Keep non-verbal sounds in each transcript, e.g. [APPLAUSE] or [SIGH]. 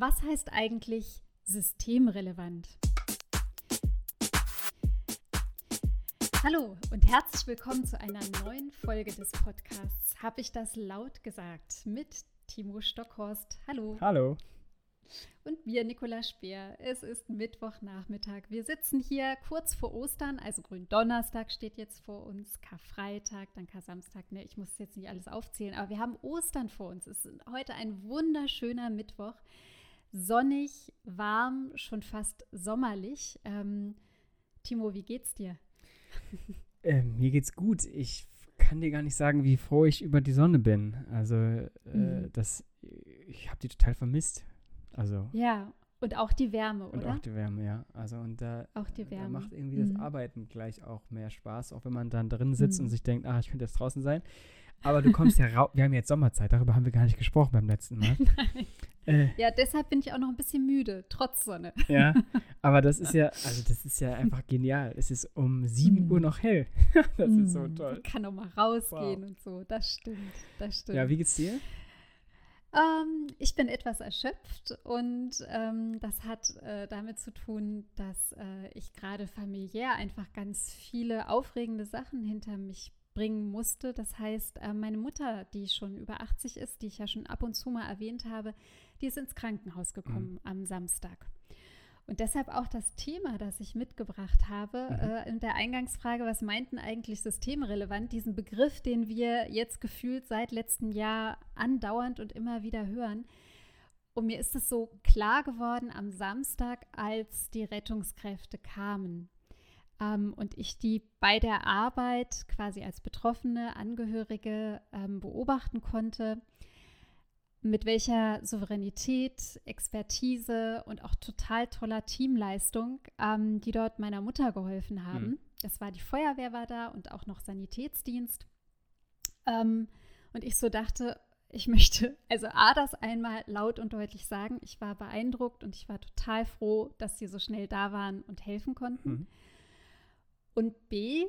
Was heißt eigentlich systemrelevant? Hallo und herzlich willkommen zu einer neuen Folge des Podcasts. Habe ich das laut gesagt? Mit Timo Stockhorst. Hallo. Hallo. Und mir, Nicola Speer. Es ist Mittwochnachmittag. Wir sitzen hier kurz vor Ostern, also Gründonnerstag steht jetzt vor uns, Karfreitag, dann Kar-Samstag. Ne, ich muss jetzt nicht alles aufzählen, aber wir haben Ostern vor uns. Es ist heute ein wunderschöner Mittwoch sonnig, warm, schon fast sommerlich. Ähm, Timo, wie geht's dir? Ähm, mir geht's gut. Ich kann dir gar nicht sagen, wie froh ich über die Sonne bin. Also, äh, mhm. das, ich habe die total vermisst. Also. Ja, und auch die Wärme, und oder? Und auch die Wärme, ja. Also, und da, auch die Wärme. da macht irgendwie mhm. das Arbeiten gleich auch mehr Spaß, auch wenn man dann drin sitzt mhm. und sich denkt, ach, ich könnte jetzt draußen sein. Aber du kommst ja raus. Wir haben jetzt Sommerzeit, darüber haben wir gar nicht gesprochen beim letzten Mal. [LAUGHS] Nein. Äh, ja, deshalb bin ich auch noch ein bisschen müde, trotz Sonne. Ja, [LAUGHS] aber das ist ja, also das ist ja einfach genial. Es ist um 7 mm. Uhr noch hell. [LAUGHS] das mm. ist so mm, toll. Man kann auch mal rausgehen wow. und so. Das stimmt, das stimmt. Ja, wie geht's dir? Ähm, ich bin etwas erschöpft und ähm, das hat äh, damit zu tun, dass äh, ich gerade familiär einfach ganz viele aufregende Sachen hinter mich bringen musste. Das heißt, äh, meine Mutter, die schon über 80 ist, die ich ja schon ab und zu mal erwähnt habe, die ist ins Krankenhaus gekommen mhm. am Samstag. Und deshalb auch das Thema, das ich mitgebracht habe, mhm. äh, in der Eingangsfrage, was meinten eigentlich systemrelevant, diesen Begriff, den wir jetzt gefühlt seit letztem Jahr andauernd und immer wieder hören. Und mir ist es so klar geworden am Samstag, als die Rettungskräfte kamen ähm, und ich die bei der Arbeit quasi als betroffene Angehörige ähm, beobachten konnte, mit welcher Souveränität, Expertise und auch total toller Teamleistung, ähm, die dort meiner Mutter geholfen haben. Mhm. Das war die Feuerwehr war da und auch noch Sanitätsdienst. Ähm, und ich so dachte, ich möchte [LAUGHS] also A, das einmal laut und deutlich sagen. Ich war beeindruckt und ich war total froh, dass sie so schnell da waren und helfen konnten. Mhm. Und B,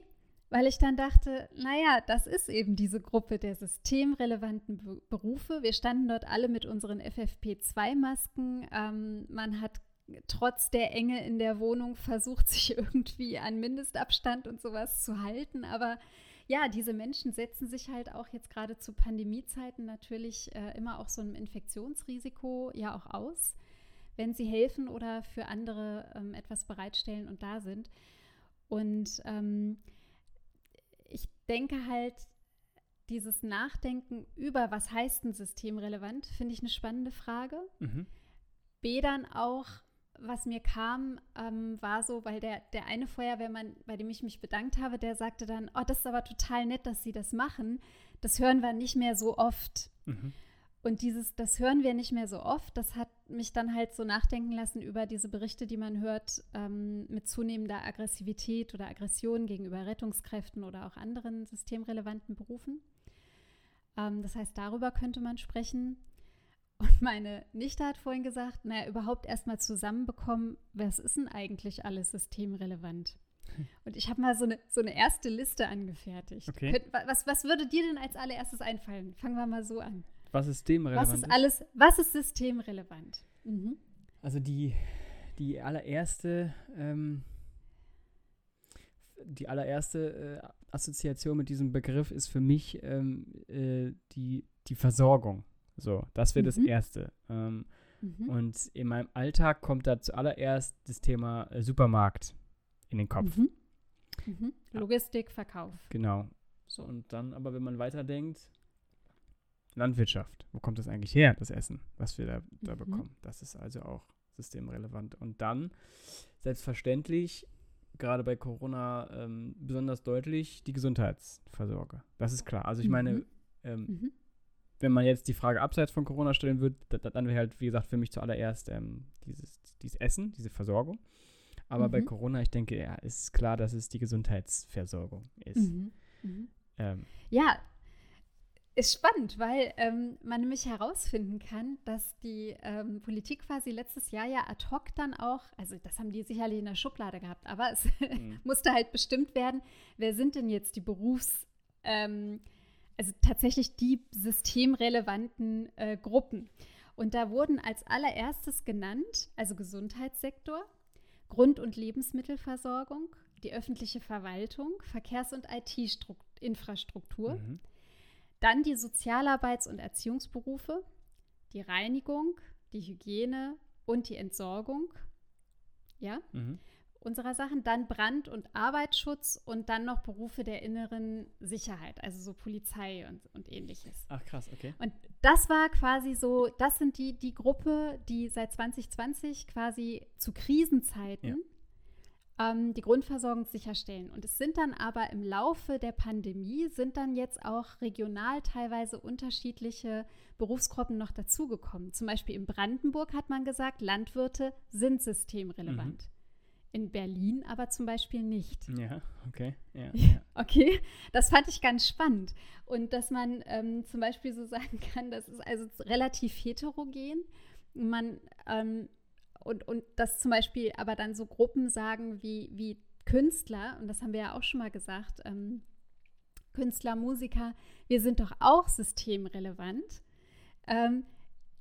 weil ich dann dachte, naja, das ist eben diese Gruppe der systemrelevanten Be Berufe. Wir standen dort alle mit unseren FFP2-Masken. Ähm, man hat trotz der Enge in der Wohnung versucht, [LAUGHS] sich irgendwie an Mindestabstand und sowas zu halten. Aber ja, diese Menschen setzen sich halt auch jetzt gerade zu Pandemiezeiten natürlich äh, immer auch so einem Infektionsrisiko ja auch aus, wenn sie helfen oder für andere ähm, etwas bereitstellen und da sind. Und ähm, ich denke halt, dieses Nachdenken über, was heißt ein System relevant, finde ich eine spannende Frage. Mhm. B dann auch, was mir kam, ähm, war so, weil der, der eine Feuerwehrmann, bei dem ich mich bedankt habe, der sagte dann, oh, das ist aber total nett, dass Sie das machen. Das hören wir nicht mehr so oft. Mhm. Und dieses, das hören wir nicht mehr so oft, das hat mich dann halt so nachdenken lassen über diese Berichte, die man hört ähm, mit zunehmender Aggressivität oder Aggression gegenüber Rettungskräften oder auch anderen systemrelevanten Berufen. Ähm, das heißt, darüber könnte man sprechen. Und meine Nichte hat vorhin gesagt, naja, überhaupt erstmal zusammenbekommen, was ist denn eigentlich alles systemrelevant? Und ich habe mal so eine, so eine erste Liste angefertigt. Okay. Was, was würde dir denn als allererstes einfallen? Fangen wir mal so an. Was systemrelevant was ist? Alles, was ist systemrelevant? Mhm. Also die, die allererste, ähm, die allererste äh, Assoziation mit diesem Begriff ist für mich ähm, äh, die, die Versorgung. So, das wäre mhm. das Erste. Ähm, mhm. Und in meinem Alltag kommt da zuallererst das Thema äh, Supermarkt in den Kopf. Mhm. mhm. Logistik, Verkauf. Genau. So, und dann aber, wenn man weiterdenkt, Landwirtschaft. Wo kommt das eigentlich her, das Essen, was wir da, da mhm. bekommen? Das ist also auch systemrelevant. Und dann, selbstverständlich, gerade bei Corona ähm, besonders deutlich, die Gesundheitsversorgung. Das ist klar. Also ich meine, mhm. Ähm, mhm. wenn man jetzt die Frage abseits von Corona stellen würde, dann wäre halt, wie gesagt, für mich zuallererst ähm, dieses, dieses Essen, diese Versorgung. Aber bei mhm. Corona, ich denke, ja, ist klar, dass es die Gesundheitsversorgung ist. Mhm. Mhm. Ähm, ja, ist spannend, weil ähm, man nämlich herausfinden kann, dass die ähm, Politik quasi letztes Jahr ja ad hoc dann auch, also das haben die sicherlich in der Schublade gehabt, aber es mhm. [LAUGHS] musste halt bestimmt werden, wer sind denn jetzt die Berufs-, ähm, also tatsächlich die systemrelevanten äh, Gruppen. Und da wurden als allererstes genannt, also Gesundheitssektor, Grund- und Lebensmittelversorgung, die öffentliche Verwaltung, Verkehrs- und IT-Infrastruktur, Mhm. Dann die Sozialarbeits- und Erziehungsberufe, die Reinigung, die Hygiene und die Entsorgung. Ja, Mhm. unserer Sachen, dann Brand- und Arbeitsschutz und dann noch Berufe der inneren Sicherheit, also so Polizei und, und ähnliches. Ach krass, okay. Und das war quasi so, das sind die, die Gruppe, die seit 2020 quasi zu Krisenzeiten ähm, die Grundversorgung sicherstellen. Und es sind dann aber im Laufe der Pandemie, sind dann jetzt auch regional teilweise unterschiedliche Berufsgruppen noch dazugekommen. Zum Beispiel in Brandenburg hat man gesagt, Landwirte sind systemrelevant. In Berlin aber zum Beispiel nicht. Ja, okay. [LAUGHS] Ja. ja. Okay, das fand ich ganz spannend. Und dass man ähm, zum Beispiel so [LAUGHS] sagen kann, das ist also relativ heterogen. Man, ähm, und, und dass zum Beispiel aber dann so Gruppen sagen wie, wie Künstler, und das haben wir ja auch schon mal gesagt, ähm, Künstler, Musiker, wir sind doch auch systemrelevant, ähm,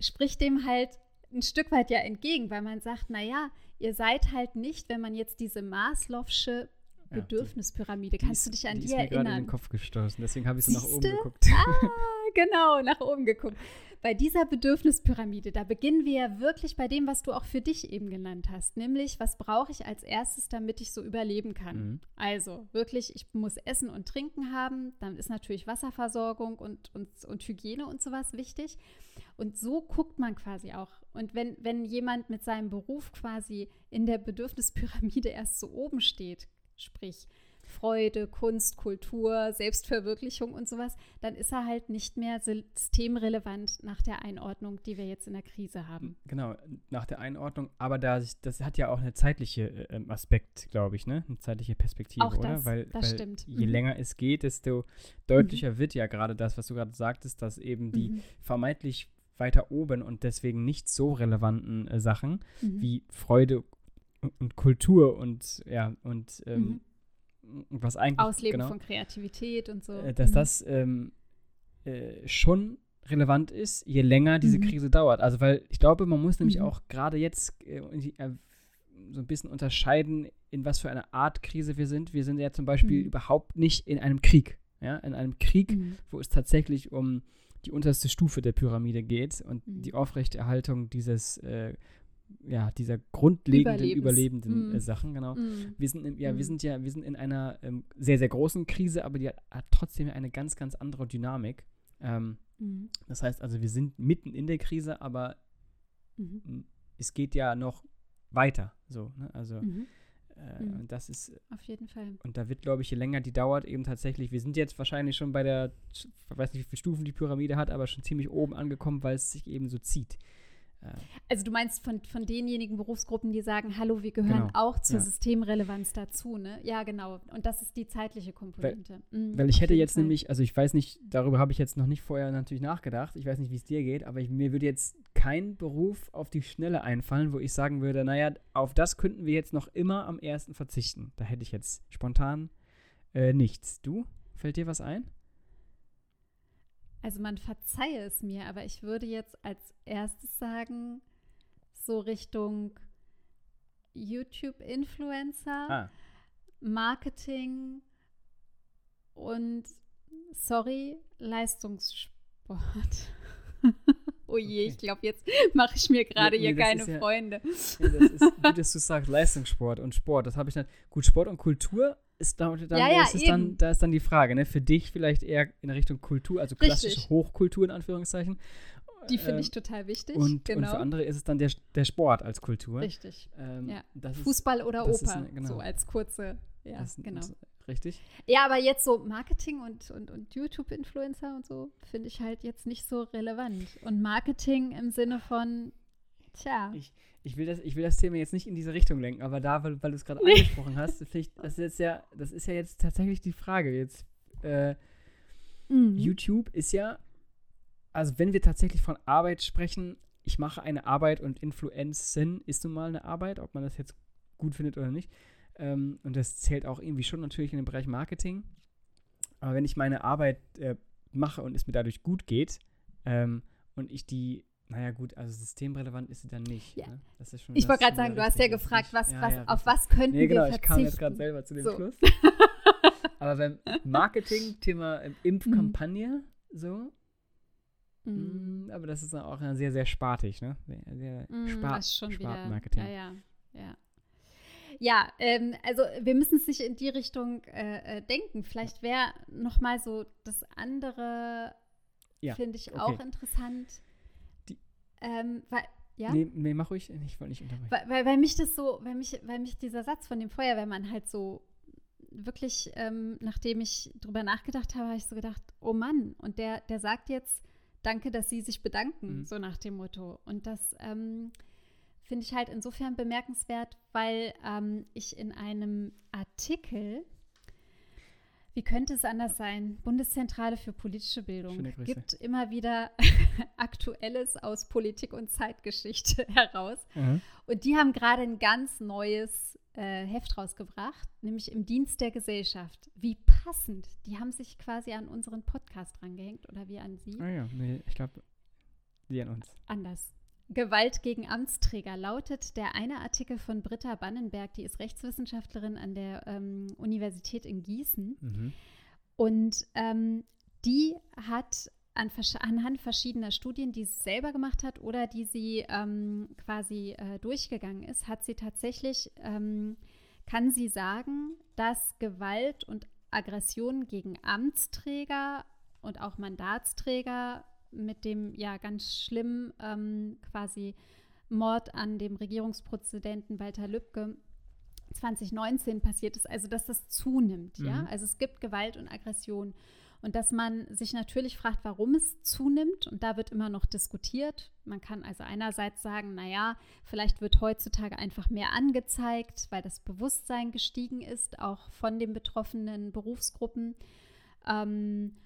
spricht dem halt ein Stück weit ja entgegen, weil man sagt, naja, ihr seid halt nicht, wenn man jetzt diese Maslow'sche Ja, Bedürfnispyramide, Die kannst du dich an die die, ist mir gerade in den? Kopf gestoßen, deswegen habe ich so nach oben geguckt. Ah, genau, nach oben geguckt. Bei dieser Bedürfnispyramide, da beginnen wir ja wirklich bei dem, was du auch für dich eben genannt hast, nämlich, was brauche ich als erstes, damit ich so überleben kann? Mhm. Also wirklich, ich muss Essen und Trinken haben, dann ist natürlich Wasserversorgung und, und, und Hygiene und sowas wichtig. Und so guckt man quasi auch. Und wenn, wenn jemand mit seinem Beruf quasi in der Bedürfnispyramide erst so oben steht, sprich Freude, Kunst, Kultur, Selbstverwirklichung und sowas, dann ist er halt nicht mehr systemrelevant nach der Einordnung, die wir jetzt in der Krise haben. Genau, nach der Einordnung, aber da, sich- das hat ja auch eine zeitliche äh, ähm, Aspekt, glaube ich, ne? Eine zeitliche Perspektive, Auch oder? das, weil, das weil stimmt. je Mhm. länger es geht, desto deutlicher wird ja gerade das, was du gerade sagtest, dass eben die Mhm. vermeintlich weiter oben und deswegen nicht so relevanten äh, Sachen Mhm. wie Freude und, und Kultur und ja, und ähm, Mhm. Was eigentlich Ausleben genau, von Kreativität und so. äh, dass Mhm. das ähm, äh, schon relevant ist, je länger diese Mhm. Krise dauert. Also weil ich glaube, man muss nämlich Mhm. auch gerade jetzt äh, äh, so ein bisschen unterscheiden, in was für einer Art Krise wir sind. Wir sind ja zum Beispiel Mhm. überhaupt nicht in einem Krieg. Ja, in einem Krieg, Mhm. wo es tatsächlich um die unterste Stufe der Pyramide geht und Mhm. die Aufrechterhaltung dieses, äh, ja, dieser grundlegenden, Überlebens. überlebenden Mhm. äh, Sachen, genau. Mhm. Wir sind, im, ja, wir Mhm. sind ja, wir sind in einer ähm, sehr, sehr großen Krise, aber die hat, hat trotzdem eine ganz, ganz andere Dynamik. Ähm, Mhm. das heißt also, wir sind mitten in der Krise, aber Mhm. m, es geht ja noch weiter. So, ne? Also Mhm. äh, Mhm. und das ist, Auf jeden Fall. und da wird, glaube ich, je länger die dauert, eben tatsächlich, wir sind jetzt wahrscheinlich schon bei der, ich weiß nicht, wie viele Stufen die Pyramide hat, aber schon ziemlich oben angekommen, weil es sich eben so zieht. Also du meinst von, von denjenigen Berufsgruppen, die sagen, hallo, wir gehören Genau, auch zur ja. Systemrelevanz dazu, ne? Ja, genau. Und das ist die zeitliche Komponente. Mhm, Weil ich hätte jetzt Fall. nämlich, also ich weiß nicht, darüber habe ich jetzt noch nicht vorher natürlich nachgedacht. Ich weiß nicht, wie es dir geht, aber ich, mir würde jetzt kein Beruf auf die Schnelle einfallen, wo ich sagen würde, naja, auf das könnten wir jetzt noch immer am ersten verzichten. Da hätte ich jetzt spontan äh, nichts. Du? Fällt dir was ein? Also man verzeihe es mir, aber ich würde jetzt als erstes sagen, so Richtung YouTube-Influencer, Ah, Marketing und, sorry, Leistungssport. [LAUGHS] oh je, Okay. ich glaube, jetzt mache ich mir gerade Nee, hier das keine ja- Freunde. ja, das ist gut, dass du sagst, Leistungssport und Sport. Das habe ich dann. Gut, Sport und Kultur ist da, dann, Ja, ja, ist dann, da ist dann die Frage, ne? Für dich vielleicht eher in Richtung Kultur, also klassische Richtig. Hochkultur in Anführungszeichen. Die finde Ähm, ich total wichtig. Und, genau. und für andere ist es dann der, der Sport als Kultur. Richtig. Ähm, Ja. das ist- Fußball oder Oper, eine- genau. so als kurze. Ja, ist- genau. Richtig? Ja, aber jetzt so Marketing und, und, und YouTube-Influencer und so finde ich halt jetzt nicht so relevant. Und Marketing im Sinne von, tja, Ich, ich, will das, ich will das Thema jetzt nicht in diese Richtung lenken, aber da, weil, weil du es gerade angesprochen hast, vielleicht, das ist jetzt ja, das ist ja jetzt tatsächlich die Frage. Jetzt, äh, mhm. YouTube ist ja, also wenn wir tatsächlich von Arbeit sprechen, ich mache eine Arbeit und Influenzen ist nun mal eine Arbeit, ob man das jetzt gut findet oder nicht. Ähm, und das zählt auch irgendwie schon natürlich in den Bereich Marketing. Aber wenn ich meine Arbeit äh, mache und es mir dadurch gut geht ähm, und ich die naja, gut, also systemrelevant ist sie dann nicht. Ja. Ne? Das ist schon Ich wollte gerade sagen, du hast ja gefragt, was, ja, was, ja, auf was könnten Nee, genau, wir ich kam jetzt verzichten? gerade selber zu dem So. Schluss. [LAUGHS] Aber beim Marketing, Thema ähm, Impfkampagne, so, Mhm. mh, aber das ist dann auch sehr, sehr spartig, ne? Sehr, sehr Mm, Spar das ist schon wieder. Spartenmarketing. Ja, ja, ja. Ja, ähm, also wir müssen es nicht in die Richtung äh, äh, denken. Vielleicht wäre noch mal so das andere, Ja, finde ich okay. auch interessant. Ähm, weil, ja? Nee, nee, mach ruhig, ich wollte nicht unterbrechen. Weil, weil, weil mich das so, weil mich, weil mich dieser Satz von dem Feuerwehrmann halt so wirklich, ähm, nachdem ich drüber nachgedacht habe, habe ich so gedacht, oh Mann, und der, der sagt jetzt, danke, dass Sie sich bedanken, Mhm. so nach dem Motto. Und das ähm, finde ich halt insofern bemerkenswert, weil ähm, ich in einem Artikel, wie könnte es anders sein, Bundeszentrale für politische Bildung, gibt immer wieder [LAUGHS] Aktuelles aus Politik und Zeitgeschichte [LAUGHS] heraus. Mhm. Und die haben gerade ein ganz neues äh, Heft rausgebracht, nämlich im Dienst der Gesellschaft. Wie passend. Die haben sich quasi an unseren Podcast rangehängt oder wir an sie. Ah ja, nee, ich glaube, die an uns. Anders. Gewalt gegen Amtsträger lautet der eine Artikel von Britta Bannenberg, die ist Rechtswissenschaftlerin an der ähm, Universität in Gießen. Mhm. Und ähm, die hat an, anhand verschiedener Studien, die sie selber gemacht hat oder die sie ähm, quasi äh, durchgegangen ist, hat sie tatsächlich, ähm, kann sie sagen, dass Gewalt und Aggression gegen Amtsträger und auch Mandatsträger mit dem ja ganz schlimmen ähm, quasi Mord an dem Regierungspräsidenten Walter Lübcke 2019 passiert ist, also dass das zunimmt, ja. Mhm. Also es gibt Gewalt und Aggression. Und dass man sich natürlich fragt, warum es zunimmt. Und da wird immer noch diskutiert. Man kann also einerseits sagen, naja, vielleicht wird heutzutage einfach mehr angezeigt, weil das Bewusstsein gestiegen ist, auch von den betroffenen Berufsgruppen. Ähm,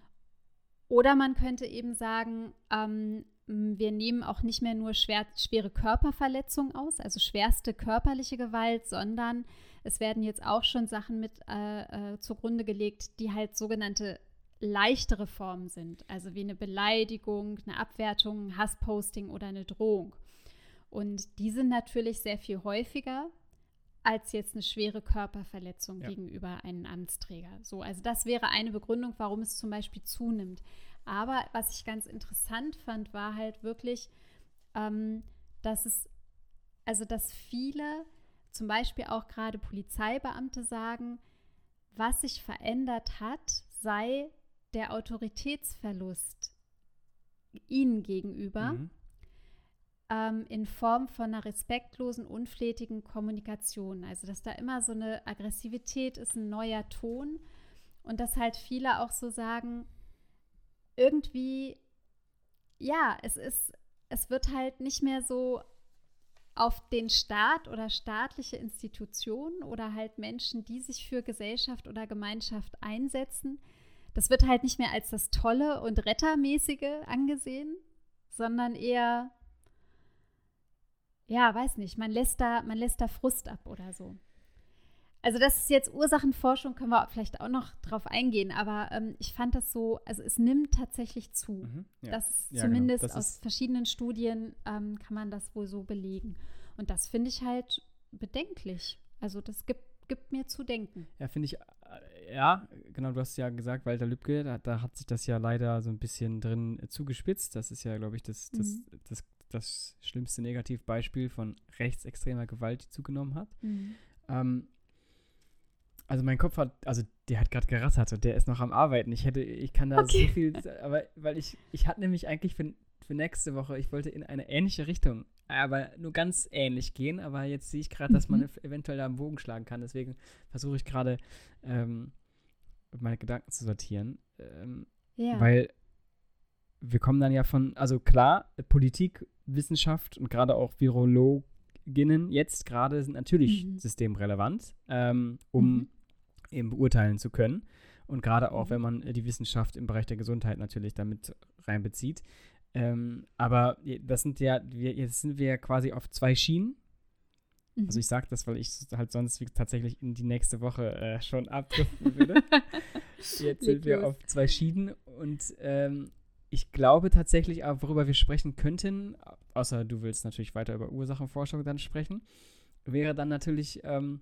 oder man könnte eben sagen, ähm, wir nehmen auch nicht mehr nur schwer, schwere Körperverletzungen aus, also schwerste körperliche Gewalt, sondern es werden jetzt auch schon Sachen mit äh, äh, zugrunde gelegt, die halt sogenannte leichtere Formen sind, also wie eine Beleidigung, eine Abwertung, ein Hassposting oder eine Drohung. Und die sind natürlich sehr viel häufiger als jetzt eine schwere Körperverletzung Ja. gegenüber einem Amtsträger. So, also das wäre eine Begründung, warum es zum Beispiel zunimmt. Aber was ich ganz interessant fand, war halt wirklich, ähm, dass es, also dass viele, zum Beispiel auch gerade Polizeibeamte sagen, was sich verändert hat, sei der Autoritätsverlust ihnen gegenüber Mhm. Ähm, in Form von einer respektlosen, unflätigen Kommunikation. Also, dass da immer so eine Aggressivität ist, ein neuer Ton. Und dass halt viele auch so sagen, irgendwie, ja, es ist, es wird halt nicht mehr so auf den Staat oder staatliche Institutionen oder halt Menschen, die sich für Gesellschaft oder Gemeinschaft einsetzen. Das wird halt nicht mehr als das Tolle und Rettermäßige angesehen, sondern eher, ja, weiß nicht, man lässt da, man lässt da Frust ab oder so. Also das ist jetzt Ursachenforschung, können wir vielleicht auch noch drauf eingehen, aber ähm, ich fand das so, also es nimmt tatsächlich zu. Mhm. Ja. Das ist Ja, genau. zumindest Das aus ist- verschiedenen Studien ähm, kann man das wohl so belegen. Und das finde ich halt bedenklich. Also das gibt, gibt mir zu denken. Ja, finde ich, äh, ja, genau, du hast ja gesagt, Walter Lübcke, da, da hat sich das ja leider so ein bisschen drin äh, zugespitzt. Das ist ja, glaube ich, das, das, Mhm. das, das schlimmste Negativbeispiel von rechtsextremer Gewalt, die zugenommen hat. Ähm, also mein Kopf hat, also der hat gerade gerattert und der ist noch am Arbeiten. Ich hätte, ich kann da Okay. so viel, aber weil ich, ich hatte nämlich eigentlich für, für nächste Woche, ich wollte in eine ähnliche Richtung, aber nur ganz ähnlich gehen, aber jetzt sehe ich gerade, dass man Mhm. ev- eventuell da einen Bogen schlagen kann. Deswegen versuche ich gerade ähm, meine Gedanken zu sortieren. Ähm, Ja. weil wir kommen dann ja von, also klar, Politik, Wissenschaft und gerade auch Virologinnen jetzt gerade sind natürlich Mhm. systemrelevant, ähm, um Mhm. eben beurteilen zu können. Und gerade auch, Mhm. wenn man die Wissenschaft im Bereich der Gesundheit natürlich damit reinbezieht. Ähm, aber das sind ja, wir, jetzt sind wir ja quasi auf zwei Schienen. Mhm. Also ich sage das, weil ich halt sonst tatsächlich in die nächste Woche äh, schon abdriften würde. [LAUGHS] Jetzt sind wir auf zwei Schienen und ähm, ich glaube tatsächlich, worüber wir sprechen könnten, außer du willst natürlich weiter über Ursachenforschung dann sprechen, wäre dann natürlich ähm,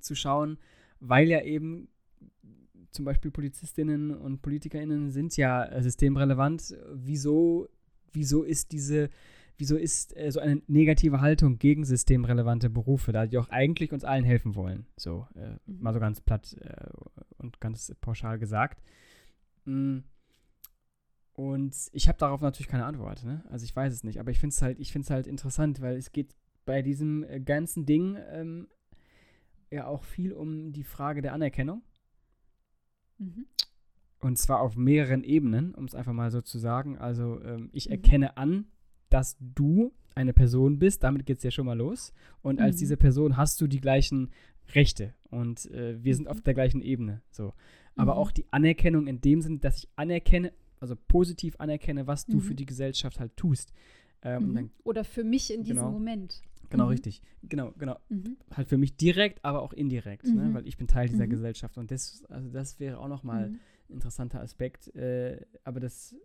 zu schauen, weil ja eben zum Beispiel Polizistinnen und PolitikerInnen sind ja äh, systemrelevant, wieso, wieso ist diese wieso ist äh, so eine negative Haltung gegen systemrelevante Berufe, da die auch eigentlich uns allen helfen wollen. So, äh, mhm. mal so ganz platt äh, und ganz pauschal gesagt. Mm. Und ich habe darauf natürlich keine Antwort, ne? Also ich weiß es nicht, aber ich finde es halt, ich halt interessant, weil es geht bei diesem äh, ganzen Ding ähm, ja auch viel um die Frage der Anerkennung. Mhm. Und zwar auf mehreren Ebenen, um es einfach mal so zu sagen. Also ähm, ich mhm. erkenne an, dass du eine Person bist, damit geht es ja schon mal los. Und mhm. als diese Person hast du die gleichen Rechte und äh, wir sind auf mhm. der gleichen Ebene. So. Aber mhm. auch die Anerkennung in dem Sinne, dass ich anerkenne, also positiv anerkenne, was du für mhm. die Gesellschaft halt tust. Ähm, dann, Oder für mich in diesem genau, Moment. Genau, richtig. Genau, genau. Halt für mich direkt, aber auch indirekt, ne? weil ich bin Teil dieser Gesellschaft. Und das, also das wäre auch nochmal ein interessanter Aspekt. Äh, aber das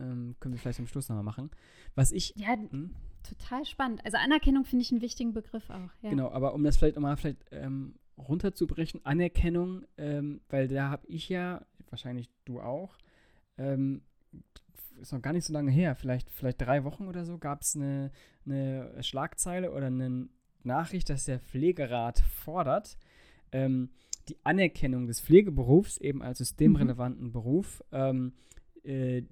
ähm, können wir vielleicht am Schluss nochmal machen. Was ich. Ja, hm? total spannend. Also Anerkennung finde ich einen wichtigen Begriff auch. Ja. Genau, aber um das vielleicht nochmal vielleicht ähm, runterzubrechen, Anerkennung, ähm, weil da habe ich ja, wahrscheinlich du auch, ähm, ist noch gar nicht so lange her, vielleicht, vielleicht drei Wochen oder so, gab es eine, eine Schlagzeile oder eine Nachricht, dass der Pflegerat fordert, ähm, die Anerkennung des Pflegeberufs eben als systemrelevanten mhm. Beruf ähm, äh,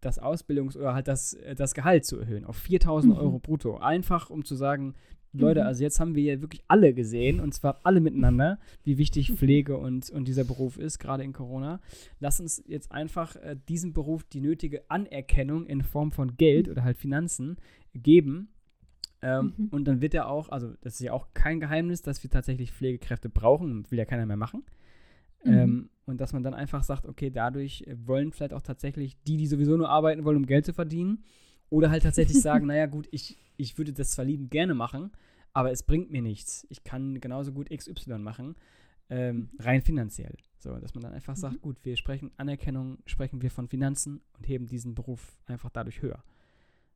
das Ausbildungs- oder halt das, äh, das Gehalt zu erhöhen auf 4000 mhm. Euro brutto. Einfach, um zu sagen, Leute, mhm. also jetzt haben wir ja wirklich alle gesehen, und zwar alle miteinander, wie wichtig Pflege und, und dieser Beruf ist, gerade in Corona. Lass uns jetzt einfach äh, diesem Beruf die nötige Anerkennung in Form von Geld oder halt Finanzen geben. Ähm, mhm. Und dann wird er auch, also das ist ja auch kein Geheimnis, dass wir tatsächlich Pflegekräfte brauchen, will ja keiner mehr machen. Mhm. Ähm, und dass man dann einfach sagt, okay, dadurch äh, wollen vielleicht auch tatsächlich die, die sowieso nur arbeiten wollen, um Geld zu verdienen. Oder halt tatsächlich [LAUGHS] sagen, naja gut, ich, ich würde das zwar lieben gerne machen, aber es bringt mir nichts. Ich kann genauso gut XY machen, ähm, rein finanziell. So, dass man dann einfach mhm. sagt, gut, wir sprechen Anerkennung, sprechen wir von Finanzen und heben diesen Beruf einfach dadurch höher.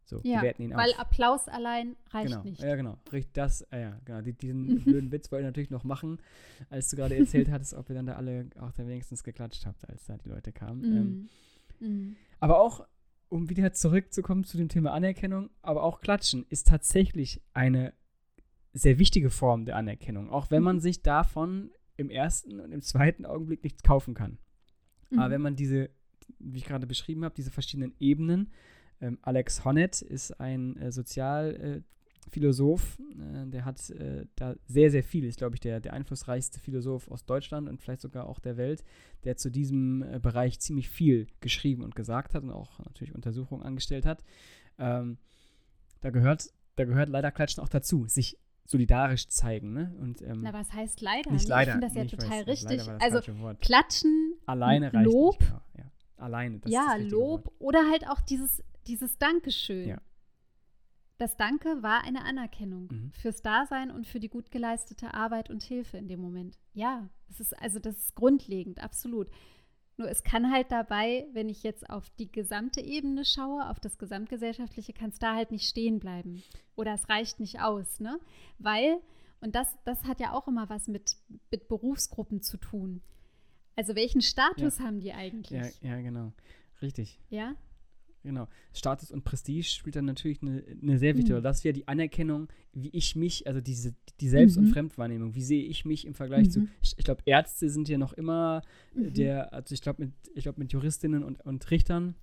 So, ja, weil auf. Applaus allein reicht genau, nicht. Ja, genau. Das, äh, ja, genau. Die, diesen [LAUGHS] blöden Witz wollte ich natürlich noch machen, als du gerade erzählt hattest, ob ihr dann da alle auch da wenigstens geklatscht habt, als da die Leute kamen. Mm. Ähm, mm. Aber auch, um wieder zurückzukommen zu dem Thema Anerkennung, aber auch Klatschen ist tatsächlich eine sehr wichtige Form der Anerkennung, auch wenn man mhm. sich davon im ersten und im zweiten Augenblick nichts kaufen kann. Mhm. Aber wenn man diese, wie ich gerade beschrieben habe, diese verschiedenen Ebenen ähm, Alex Honneth ist ein äh, Sozialphilosoph, äh, der hat äh, da sehr, sehr viel, ist, glaube ich, der, der einflussreichste Philosoph aus Deutschland und vielleicht sogar auch der Welt, der zu diesem äh, Bereich ziemlich viel geschrieben und gesagt hat und auch natürlich Untersuchungen angestellt hat. Ähm, da gehört, da gehört leider Klatschen auch dazu, sich solidarisch zeigen. Ne? Und, ähm, Na, was heißt leider? Nicht leider. Ich finde das ja nee, total weiß, richtig. Also klatschen, alleine reicht Lob, nicht, genau, ja. alleine. Das ja, Lob Wort. oder halt auch dieses dieses Dankeschön. Ja. Das Danke war eine Anerkennung Mhm. fürs Dasein und für die gut geleistete Arbeit und Hilfe in dem Moment. Ja, das ist also das ist grundlegend, absolut. Nur es kann halt dabei, wenn ich jetzt auf die gesamte Ebene schaue, auf das gesamtgesellschaftliche, kann es da halt nicht stehen bleiben. Oder es reicht nicht aus, ne? Weil, und das, das hat ja auch immer was mit, mit Berufsgruppen zu tun. Also welchen Status haben die eigentlich? Ja, ja, genau. Richtig. Ja? Genau. Status und Prestige spielt dann natürlich eine, eine sehr wichtige Rolle. Mhm. Das wäre die Anerkennung, wie ich mich, also diese, die Selbst- mhm. und Fremdwahrnehmung, wie sehe ich mich im Vergleich mhm. zu. Ich, ich glaube, Ärzte sind ja noch immer mhm. der, also ich glaube, mit, glaub, mit Juristinnen und, und Richtern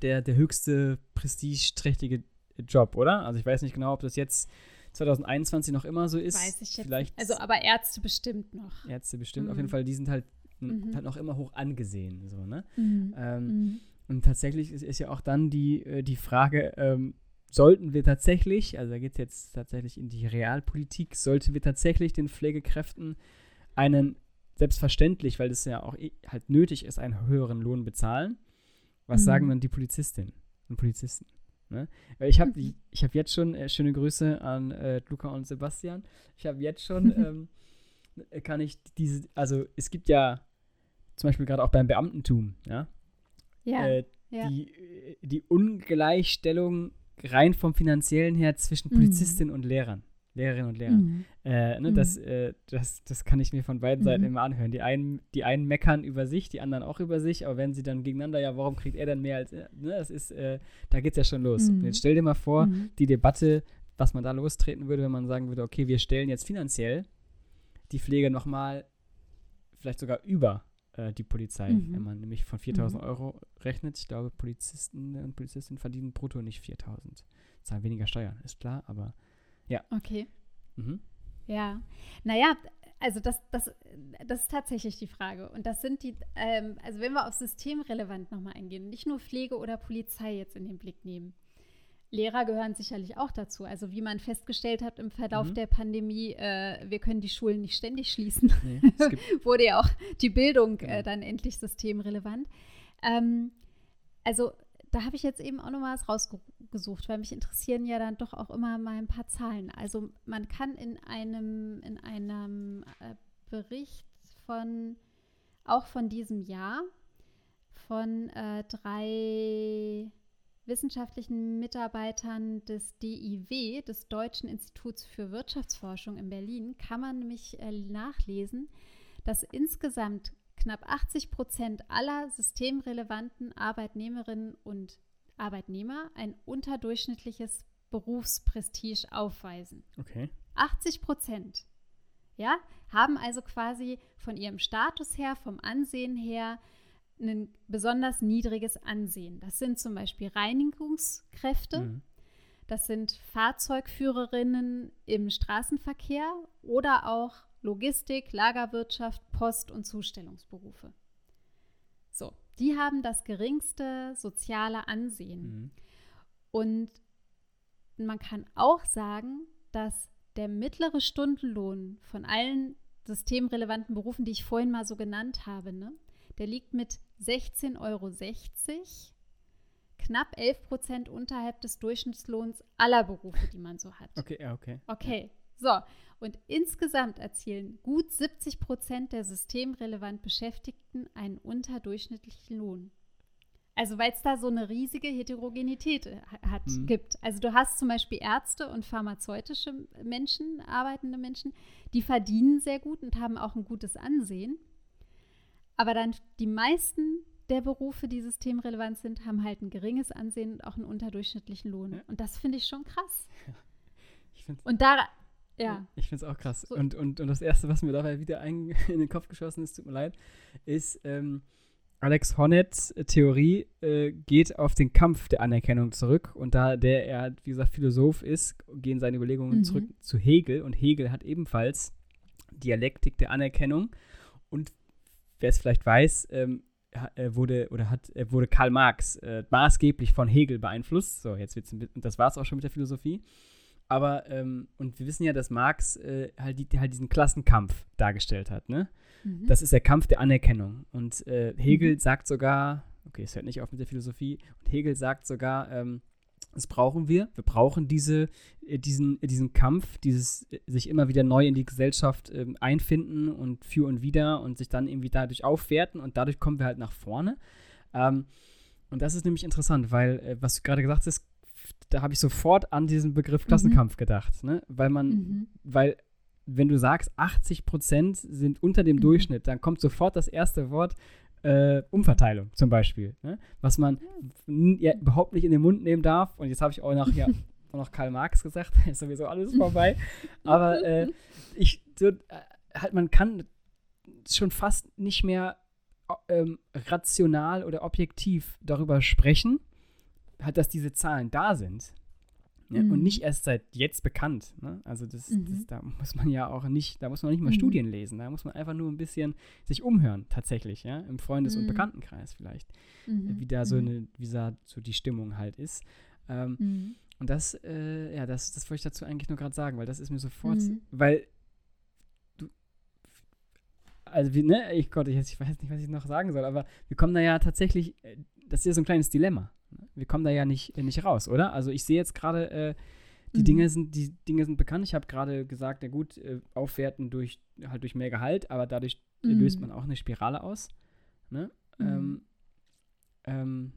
der, der höchste prestigeträchtige Job, oder? Also ich weiß nicht genau, ob das jetzt 2021 noch immer so ist. Weiß ich jetzt Vielleicht Also aber Ärzte bestimmt noch. Ärzte bestimmt, auf jeden mhm. Fall, die sind halt, mhm. halt noch immer hoch angesehen, so, ne? Ähm, und tatsächlich ist, ist ja auch dann die, äh, die Frage, ähm, sollten wir tatsächlich, also da geht es jetzt tatsächlich in die Realpolitik, sollten wir tatsächlich den Pflegekräften einen, selbstverständlich, weil das ja auch halt nötig ist, einen höheren Lohn bezahlen? Was mhm. sagen dann die Polizistinnen und Polizisten? Ne? Ich habe mhm. ich hab jetzt schon, äh, schöne Grüße an äh, Luca und Sebastian, ich habe jetzt schon, [LAUGHS] ähm, kann ich diese, also es gibt ja zum Beispiel gerade auch beim Beamtentum, ja, ja. Äh, Ja. die, äh, die Ungleichstellung rein vom finanziellen her zwischen Mhm. Polizistinnen und Lehrern. Lehrerinnen und Lehrern. Mhm. Äh, ne, Mhm. das, äh, das, das kann ich mir von beiden Seiten Mhm. immer anhören. Die einen, die einen meckern über sich, die anderen auch über sich, aber wenn sie dann gegeneinander, ja, warum kriegt er dann mehr als er? Ne, das ist, äh, da geht's ja schon los. Mhm. Jetzt stell dir mal vor, Mhm. die Debatte, was man da lostreten würde, wenn man sagen würde, okay, wir stellen jetzt finanziell die Pflege nochmal vielleicht sogar über äh, die Polizei, Mhm. wenn man nämlich von 4000 Mhm. Euro rechnet. Ich glaube, Polizisten und Polizistinnen verdienen brutto nicht 4000. Zahlen weniger Steuern, ist klar, aber Okay. mhm. Ja, naja, also das, das, das ist tatsächlich die Frage. Und das sind die, ähm, also wenn wir auf systemrelevant nochmal eingehen, nicht nur Pflege oder Polizei jetzt in den Blick nehmen. Lehrer gehören sicherlich auch dazu. Also wie man festgestellt hat im Verlauf Mhm. der Pandemie, äh, wir können die Schulen nicht ständig schließen, nee, [LAUGHS] wurde ja auch die Bildung Genau. äh, dann endlich systemrelevant. Ähm, also da habe ich jetzt eben auch noch mal was rausgesucht, weil mich interessieren ja dann doch auch immer mal ein paar Zahlen. Also man kann in einem, in einem äh, Bericht von, auch von diesem Jahr, von äh, drei wissenschaftlichen Mitarbeitern des DIW, des Deutschen Instituts für Wirtschaftsforschung in Berlin, kann man nämlich äh, nachlesen, dass insgesamt knapp 80 Prozent aller systemrelevanten Arbeitnehmerinnen und Arbeitnehmer ein unterdurchschnittliches Berufsprestige aufweisen. okay. 80 Prozent, ja, haben also quasi von ihrem Status her, vom Ansehen her, ein besonders niedriges Ansehen. Das sind zum Beispiel Reinigungskräfte, Mhm. das sind Fahrzeugführerinnen im Straßenverkehr oder auch Logistik, Lagerwirtschaft, Post- und Zustellungsberufe. So, die haben das geringste soziale Ansehen. Mhm. Und man kann auch sagen, dass der mittlere Stundenlohn von allen systemrelevanten Berufen, die ich vorhin mal so genannt habe, ne, der liegt mit 16,60 Euro, knapp 11 Prozent unterhalb des Durchschnittslohns aller Berufe, die man so hat. Okay, ja, okay. Okay, so. Und insgesamt erzielen gut 70 Prozent der systemrelevant Beschäftigten einen unterdurchschnittlichen Lohn. Also weil es da so eine riesige Heterogenität äh, ha- hat, Mhm. gibt. Also du hast zum Beispiel Ärzte und pharmazeutische Menschen, arbeitende Menschen, die verdienen sehr gut und haben auch ein gutes Ansehen. Aber dann die meisten der Berufe, die systemrelevant sind, haben halt ein geringes Ansehen und auch einen unterdurchschnittlichen Lohn. Ja. Und das finde ich schon krass. [LAUGHS] Ich finde Und da, ja. Ich finde es auch krass. So. Und, und, und das Erste, was mir dabei wieder [LAUGHS] in den Kopf geschossen ist, tut mir leid, ist ähm, Alex Honnets Theorie äh, geht auf den Kampf der Anerkennung zurück. Und da der er, wie gesagt, Philosoph ist, gehen seine Überlegungen Mhm. zurück zu Hegel. Und Hegel hat ebenfalls Dialektik der Anerkennung. Und wer es vielleicht weiß, ähm, äh, wurde oder hat wurde Karl Marx äh, maßgeblich von Hegel beeinflusst. So, jetzt wird's ein bisschen, und das war es auch schon mit der Philosophie. Aber, ähm, und wir wissen ja, dass Marx äh, halt, die, halt diesen Klassenkampf dargestellt hat, ne? Mhm. Das ist der Kampf der Anerkennung. Und äh, Hegel Mhm. sagt sogar, okay, es hört nicht auf mit der Philosophie, und Hegel sagt sogar, ähm, das brauchen wir. Wir brauchen diese, äh, diesen, äh, diesen Kampf, dieses äh, sich immer wieder neu in die Gesellschaft ähm, einfinden und für und wieder und sich dann irgendwie dadurch aufwerten und dadurch kommen wir halt nach vorne. Ähm, und das ist nämlich interessant, weil, äh, was du gerade gesagt hast, da habe ich sofort an diesen Begriff Klassenkampf gedacht, ne? Weil man, Mhm. weil wenn du sagst, 80 Prozent sind unter dem Mhm. Durchschnitt, dann kommt sofort das erste Wort äh, Umverteilung zum Beispiel, ne? was man ja, überhaupt nicht in den Mund nehmen darf. Und jetzt habe ich auch noch, ja, auch noch Karl Marx gesagt, [LAUGHS] ist sowieso alles vorbei. Aber äh, ich, so, äh, halt, man kann schon fast nicht mehr ähm, rational oder objektiv darüber sprechen, halt, dass diese Zahlen da sind. Ne? Und Mhm. nicht erst seit jetzt bekannt. Ne? Also das, das, Mhm. da muss man ja auch nicht, da muss man nicht mal Mhm. Studien lesen, da muss man einfach nur ein bisschen sich umhören, tatsächlich, ja, im Freundes- und Mhm. Bekanntenkreis vielleicht, Mhm. wie da so Mhm. eine, wie da so die Stimmung halt ist. Ähm, Mhm. und das, äh, ja, das, das wollte ich dazu eigentlich nur gerade sagen, weil das ist mir sofort, Mhm. weil du, also wie, ne, ich Gott, ich, ich weiß nicht, was ich noch sagen soll, aber wir kommen da ja tatsächlich, äh, das ist ja so ein kleines Dilemma. Wir kommen da ja nicht, äh, nicht raus, oder? Also ich sehe jetzt gerade, äh, die Mhm. Dinge sind, die Dinge sind bekannt. Ich habe gerade gesagt, ja gut, äh, aufwerten durch halt durch mehr Gehalt, aber dadurch äh, löst Mhm. man auch eine Spirale aus. Ne? Mhm. Ähm, ähm,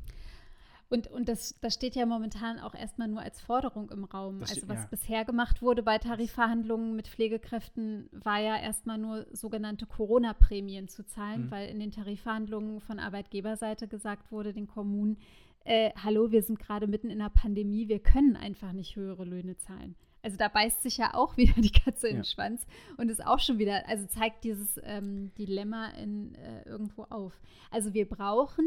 Und, und das, das steht ja momentan auch erstmal nur als Forderung im Raum. Das also was ja. bisher gemacht wurde bei Tarifverhandlungen mit Pflegekräften, war ja erstmal nur sogenannte Corona-Prämien zu zahlen, Mhm. weil in den Tarifverhandlungen von Arbeitgeberseite gesagt wurde, den Kommunen, äh, hallo, wir sind gerade mitten in der Pandemie, wir können einfach nicht höhere Löhne zahlen. Also da beißt sich ja auch [LAUGHS] wieder die Katze in Ja. den Schwanz und ist auch schon wieder, also zeigt dieses ähm, Dilemma in, äh, irgendwo auf. Also wir brauchen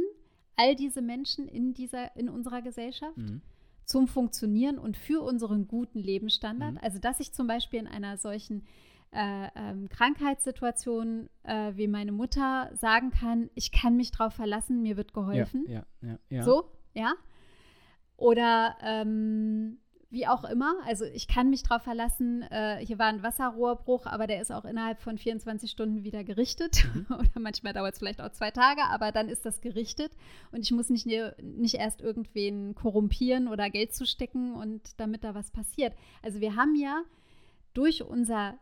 all diese Menschen in dieser, in unserer Gesellschaft Mhm. zum Funktionieren und für unseren guten Lebensstandard. Mhm. Also dass ich zum Beispiel in einer solchen äh, ähm, Krankheitssituation äh, wie meine Mutter sagen kann, ich kann mich drauf verlassen, mir wird geholfen. Ja, ja, ja, ja. So, ja. Oder ähm, wie auch immer. Also ich kann mich drauf verlassen, äh, hier war ein Wasserrohrbruch, aber der ist auch innerhalb von 24 Stunden wieder gerichtet. Mhm. [LAUGHS] Oder manchmal dauert es vielleicht auch zwei Tage, aber dann ist das gerichtet. Und ich muss nicht, nicht erst irgendwen korrumpieren oder Geld zustecken und damit da was passiert. Also wir haben ja durch unser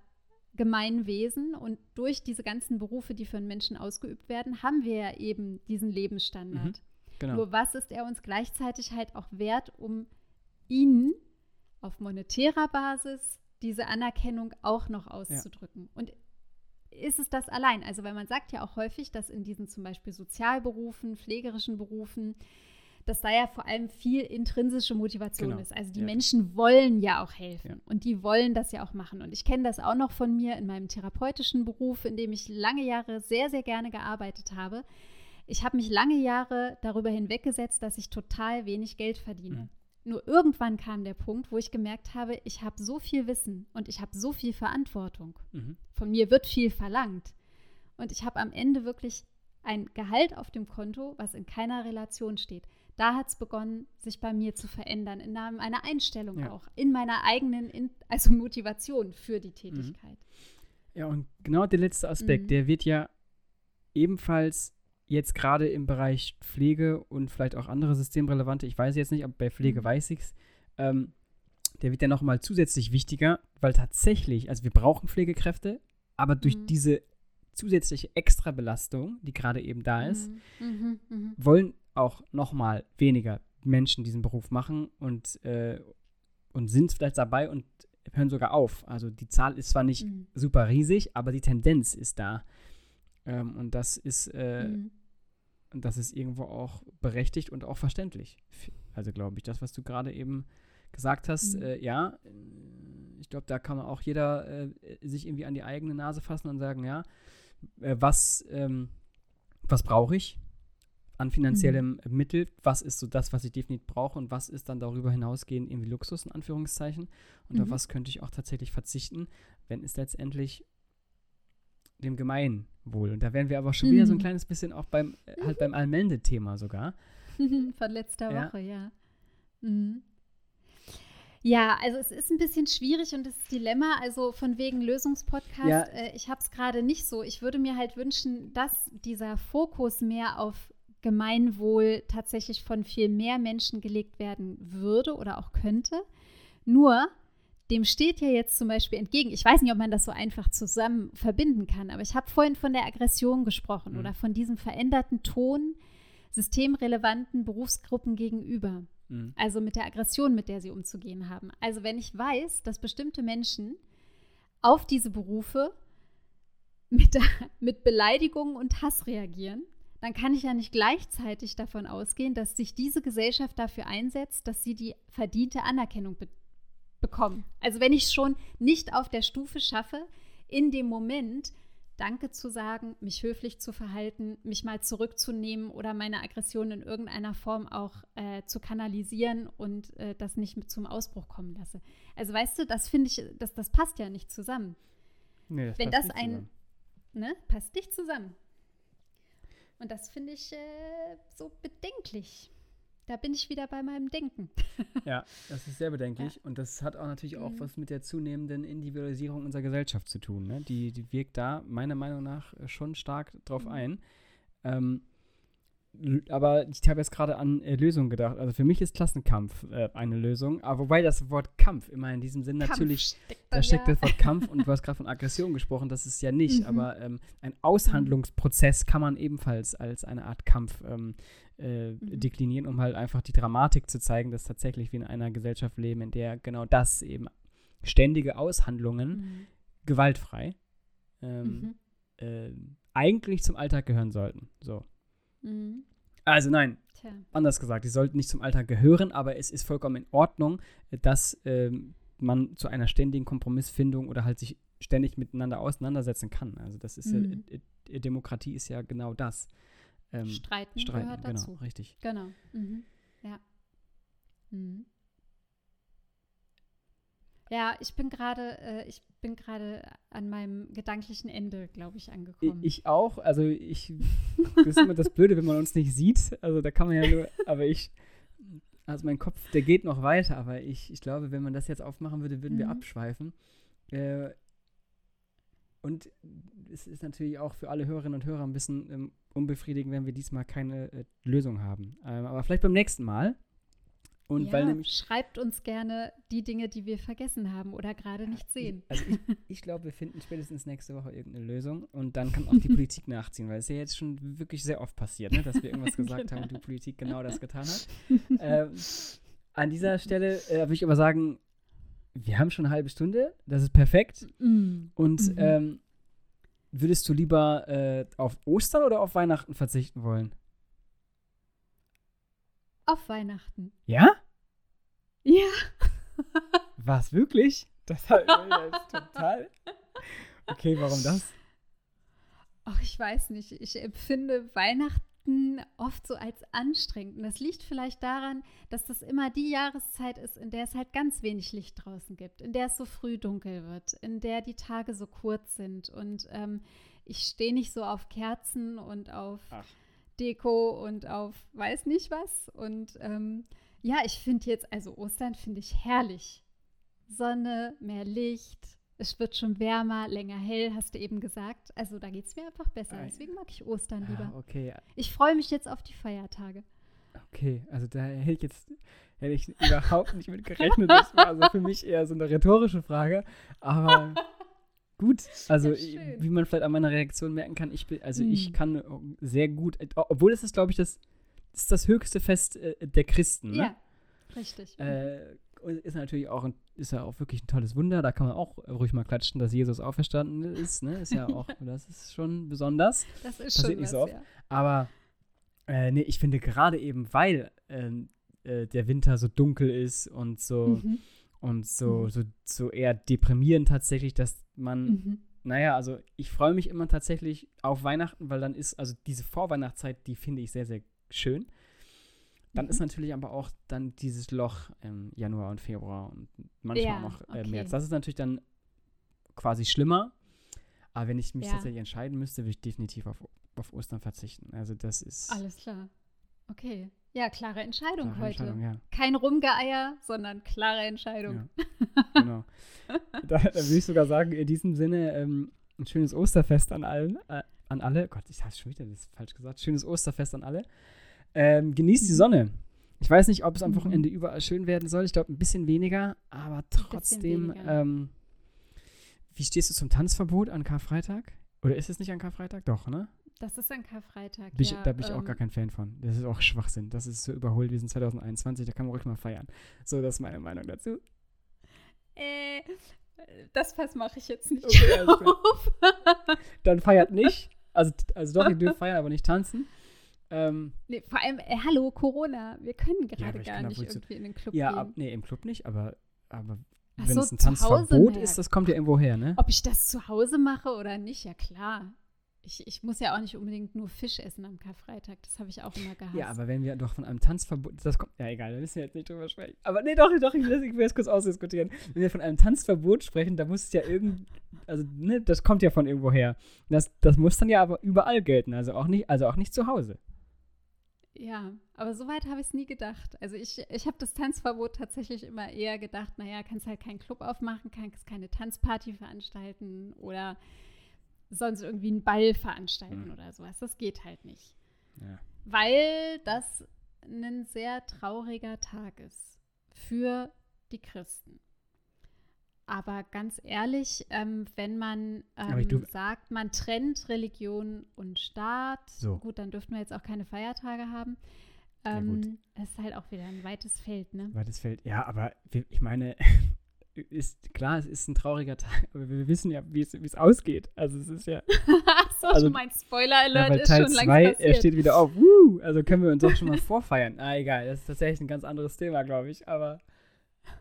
Gemeinwesen und durch diese ganzen Berufe, die für einen Menschen ausgeübt werden, haben wir ja eben diesen Lebensstandard. Genau. Nur was ist er uns gleichzeitig halt auch wert, um ihnen auf monetärer Basis diese Anerkennung auch noch auszudrücken? Und ist es das allein? Also, weil man sagt ja auch häufig, dass in diesen zum Beispiel Sozialberufen, pflegerischen Berufen, dass da ja vor allem viel intrinsische Motivation Genau. ist. Also die Ja. Menschen wollen ja auch helfen Ja. und die wollen das ja auch machen. Und ich kenne das auch noch von mir in meinem therapeutischen Beruf, in dem ich lange Jahre sehr, sehr gerne gearbeitet habe. Ich habe mich lange Jahre darüber hinweggesetzt, dass ich total wenig Geld verdiene. Mhm. Nur irgendwann kam der Punkt, wo ich gemerkt habe, ich habe so viel Wissen und ich habe so viel Verantwortung. Mhm. Von mir wird viel verlangt. Und ich habe am Ende wirklich ein Gehalt auf dem Konto, was in keiner Relation steht. Da hat es begonnen, sich bei mir zu verändern, in einer meiner Einstellung Ja. auch, in meiner eigenen, in, also Motivation für die Tätigkeit. Ja, und genau der letzte Aspekt, Mhm. der wird ja ebenfalls jetzt gerade im Bereich Pflege und vielleicht auch andere systemrelevante, ich weiß jetzt nicht, aber bei Pflege Mhm. weiß ich es, ähm, der wird ja nochmal zusätzlich wichtiger, weil tatsächlich, also wir brauchen Pflegekräfte, aber durch Mhm. diese zusätzliche Extrabelastung, die gerade eben da ist, Mhm. Mhm. Mhm. wollen auch nochmal weniger Menschen diesen Beruf machen und, äh, und sind vielleicht dabei und hören sogar auf. Also die Zahl ist zwar nicht super riesig, aber die Tendenz ist da. Ähm, und das ist, äh, Mhm. Das ist irgendwo auch berechtigt und auch verständlich. Also glaube ich, das, was du gerade eben gesagt hast, Mhm. äh, ja, ich glaube, da kann man auch jeder äh, sich irgendwie an die eigene Nase fassen und sagen, ja, äh, was, ähm, was brauche ich an finanziellem Mittel? Was ist so das, was ich definitiv brauche und was ist dann darüber hinausgehend irgendwie Luxus in Anführungszeichen? Und auf Mhm. was könnte ich auch tatsächlich verzichten, wenn es letztendlich dem Gemeinwohl. Und da wären wir aber schon wieder so ein Mhm. kleines bisschen auch beim, äh, halt beim Allmende-Thema sogar. [LAUGHS] Von letzter Ja. Woche, ja. Mhm. Ja, also es ist ein bisschen schwierig und das Dilemma, also von wegen Lösungspodcast, Ja. äh, ich habe es gerade nicht so. Ich würde mir halt wünschen, dass dieser Fokus mehr auf Gemeinwohl tatsächlich von viel mehr Menschen gelegt werden würde oder auch könnte. Nur, dem steht ja jetzt zum Beispiel entgegen, ich weiß nicht, ob man das so einfach zusammen verbinden kann, aber ich habe vorhin von der Aggression gesprochen Mhm. oder von diesem veränderten Ton systemrelevanten Berufsgruppen gegenüber. Mhm. Also mit der Aggression, mit der sie umzugehen haben. Also wenn ich weiß, dass bestimmte Menschen auf diese Berufe mit, mit Beleidigungen und Hass reagieren, dann kann ich ja nicht gleichzeitig davon ausgehen, dass sich diese Gesellschaft dafür einsetzt, dass sie die verdiente Anerkennung be bekommen. Also wenn ich es schon nicht auf der Stufe schaffe, in dem Moment Danke zu sagen, mich höflich zu verhalten, mich mal zurückzunehmen oder meine Aggression in irgendeiner Form auch äh, zu kanalisieren und äh, das nicht mit zum Ausbruch kommen lasse. Also weißt du, das finde ich, das, das passt ja nicht zusammen. Nee, Wenn passt das nicht ein, zusammen. ne, passt nicht zusammen. Und das finde ich äh, so bedenklich. Da bin ich wieder bei meinem Denken. Ja, das ist sehr bedenklich. Und das hat auch natürlich auch Mhm. was mit der zunehmenden Individualisierung unserer Gesellschaft zu tun. Ne? Die, die wirkt da meiner Meinung nach schon stark drauf Mhm. ein. Ähm, aber ich habe jetzt gerade an äh, Lösungen gedacht. Also für mich ist Klassenkampf äh, eine Lösung. Aber wobei das Wort Kampf immer in diesem Sinn natürlich, steckt da steckt ja. das Wort Kampf und du hast gerade von Aggression gesprochen, das ist ja nicht. Mhm. Aber ähm, ein Aushandlungsprozess kann man ebenfalls als eine Art Kampf ähm, äh, Mhm. deklinieren, um halt einfach die Dramatik zu zeigen, dass tatsächlich wir in einer Gesellschaft leben, in der genau das eben ständige Aushandlungen Mhm. gewaltfrei ähm, Mhm. äh, eigentlich zum Alltag gehören sollten. So. Mhm. Also nein, Tja. anders gesagt, die sollten nicht zum Alltag gehören, aber es ist vollkommen in Ordnung, dass ähm, man zu einer ständigen Kompromissfindung oder halt sich ständig miteinander auseinandersetzen kann. Also das ist Mhm. ja, äh, äh, Demokratie ist ja genau das. Ähm, Streiten, streiten, gehört genau, dazu. richtig. Genau. Mhm. Ja. Mhm. Ja, ich bin gerade, äh, ich bin gerade an meinem gedanklichen Ende, glaube ich, angekommen. Ich auch, also ich, das ist immer das Blöde, wenn man uns nicht sieht, also da kann man ja nur, aber ich, also mein Kopf, der geht noch weiter, aber ich, ich glaube, wenn man das jetzt aufmachen würde, würden wir Mhm. abschweifen. Äh, und es ist natürlich auch für alle Hörerinnen und Hörer ein bisschen ähm, unbefriedigend, wenn wir diesmal keine äh, Lösung haben. Ähm, aber vielleicht beim nächsten Mal. Und ja, weil nämlich schreibt uns gerne die Dinge, die wir vergessen haben oder gerade nicht sehen. Also ich, [LAUGHS] ich glaube, wir finden spätestens nächste Woche irgendeine Lösung und dann kann auch die [LAUGHS] Politik nachziehen, weil es ja jetzt schon wirklich sehr oft passiert, ne, dass wir irgendwas [LAUGHS] gesagt haben und die Politik genau das getan hat. ähm, an dieser Stelle äh, würde ich aber sagen, wir haben schon eine halbe Stunde, das ist perfekt. Mm. Und Mhm. ähm, würdest du lieber äh, auf Ostern oder auf Weihnachten verzichten wollen? Auf Weihnachten. Ja? Ja. [LAUGHS] Was, wirklich? Das mir [LAUGHS] jetzt total. Okay, warum das? Ach, ich weiß nicht. Ich empfinde Weihnachten oft so als anstrengend. Und das liegt vielleicht daran, dass das immer die Jahreszeit ist, in der es halt ganz wenig Licht draußen gibt, in der es so früh dunkel wird, in der die Tage so kurz sind. Und ähm, ich stehe nicht so auf Kerzen und auf Ach. Deko und auf weiß nicht was. Und ähm, ja, ich finde jetzt, also Ostern finde ich herrlich. Sonne, mehr Licht. Es wird schon wärmer, länger hell, hast du eben gesagt. Also da geht es mir einfach besser. Deswegen mag ich Ostern lieber. Ah, okay, Ich freue mich jetzt auf die Feiertage. Okay, also da hätte ich jetzt hätte ich überhaupt nicht mit gerechnet. Das war also für mich eher so eine rhetorische Frage. Aber [LAUGHS] gut, also Ja, wie man vielleicht an meiner Reaktion merken kann, ich bin, also ich Hm. kann äh, sehr gut, äh, obwohl es ist, glaube ich, das, das ist das höchste Fest äh, der Christen. Ne? Ja, richtig. Äh, ist natürlich auch ein, ist ja auch wirklich ein tolles Wunder. Da kann man auch ruhig mal klatschen, dass Jesus auferstanden ist. Ne? Ist ja [LAUGHS] auch, das ist schon besonders. das ist passiert schon nicht was, so oft. ja. Aber äh, nee, ich finde gerade eben, weil ähm, äh, der Winter so dunkel ist und so Mhm. Und so, Mhm. so, so eher deprimierend tatsächlich, dass man, Mhm. naja, also ich freue mich immer tatsächlich auf Weihnachten, weil dann ist, also diese Vorweihnachtszeit, die finde ich sehr, sehr schön. Dann Mhm. ist natürlich aber auch dann dieses Loch im Januar und Februar und manchmal Ja, auch noch äh, okay. März. Das ist natürlich dann quasi schlimmer. Aber wenn ich mich Ja. tatsächlich entscheiden müsste, würde ich definitiv auf, auf Ostern verzichten. Also das ist Alles klar. Okay. Ja, klare Entscheidung klare heute. Entscheidung, ja. Kein Rumgeeier, sondern klare Entscheidung. Ja, [LAUGHS] genau. da, da würde ich sogar sagen, in diesem Sinne ähm, ein schönes Osterfest an allen, äh, an alle. Gott, ich habe schon wieder das falsch gesagt. Schönes Osterfest an alle. Ähm, genießt die Mhm. Sonne. Ich weiß nicht, ob es am Mhm. Wochenende überall schön werden soll. Ich glaube, ein bisschen weniger, aber trotzdem. weniger. Ähm, wie stehst du zum Tanzverbot an Karfreitag? Oder ist es nicht an Karfreitag? Doch, ne? Das ist an Karfreitag. Bin ich, ja, da bin ich auch ähm, gar kein Fan von. Das ist auch Schwachsinn. Das ist so überholt. Wir sind 2021, da kann man ruhig mal feiern. So, das ist meine Meinung dazu. Äh, das Fass mache ich jetzt nicht Okay, auf. [LAUGHS] Dann feiert nicht. Also, also doch, ihr dürft [LAUGHS] feiern, aber nicht tanzen. Ähm, nee, vor allem, äh, hallo, Corona. Wir können gerade ich gar nicht irgendwie in den Club ja, gehen. ab, nee, im Club nicht, aber, aber wenn so, es ein Tanzverbot ja. ist, das kommt ja irgendwo her, ne? Ob ich das zu Hause mache oder nicht, ja klar. Ich, ich muss ja auch nicht unbedingt nur Fisch essen am Karfreitag. Das habe ich auch immer gehasst. Ja, aber wenn wir doch von einem Tanzverbot, das kommt, ja egal, da müssen wir jetzt nicht drüber sprechen. Aber nee, doch, doch, ich will, ich will es kurz ausdiskutieren. Wenn wir von einem Tanzverbot sprechen, da muss es ja irgend, also ne, das kommt ja von irgendwo her. Das, das muss dann ja aber überall gelten, also auch nicht, also auch nicht zu Hause. Ja, aber so weit habe ich es nie gedacht. Also ich, ich habe das Tanzverbot tatsächlich immer eher gedacht, naja, kannst halt keinen Club aufmachen, kannst keine Tanzparty veranstalten oder sonst irgendwie einen Ball veranstalten Mhm. oder sowas. Das geht halt nicht. Ja. weil das ein sehr trauriger Tag ist für die Christen. Aber ganz ehrlich, ähm, wenn man ähm, du- sagt, man trennt Religion und Staat, So. gut, dann dürften wir jetzt auch keine Feiertage haben. Ja. Ähm, es ist halt auch wieder ein weites Feld, ne? Weites Feld. Ja, aber ich meine, ist klar, es ist ein trauriger [LAUGHS] Tag, aber wir wissen ja, wie es ausgeht. Also es ist ja, [LAUGHS] so, Also- mein Spoiler-Alert ja ist Teil schon 2, lange er passiert. steht wieder auf. Woo! Also können wir uns auch schon mal vorfeiern. Ah, egal, das ist tatsächlich ein ganz anderes Thema, glaube ich. Aber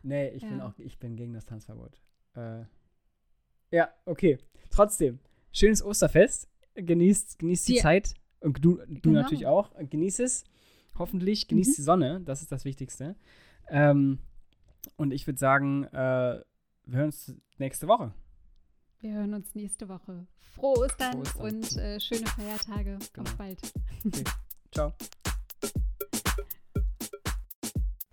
nee, ich bin Ja. auch, ich bin gegen das Tanzverbot. Äh, ja, okay. Trotzdem, schönes Osterfest. Genießt, genießt die Dir- Zeit. Und du, du Genau. natürlich auch. Genieß es. Hoffentlich. Genießt Mhm. die Sonne. Das ist das Wichtigste. Ähm, und ich würde sagen, äh, wir hören uns nächste Woche. Wir hören uns nächste Woche. Frohe Ostern, Frohe Ostern. und äh, schöne Feiertage. Genau. Auf bald. [LAUGHS] Ciao.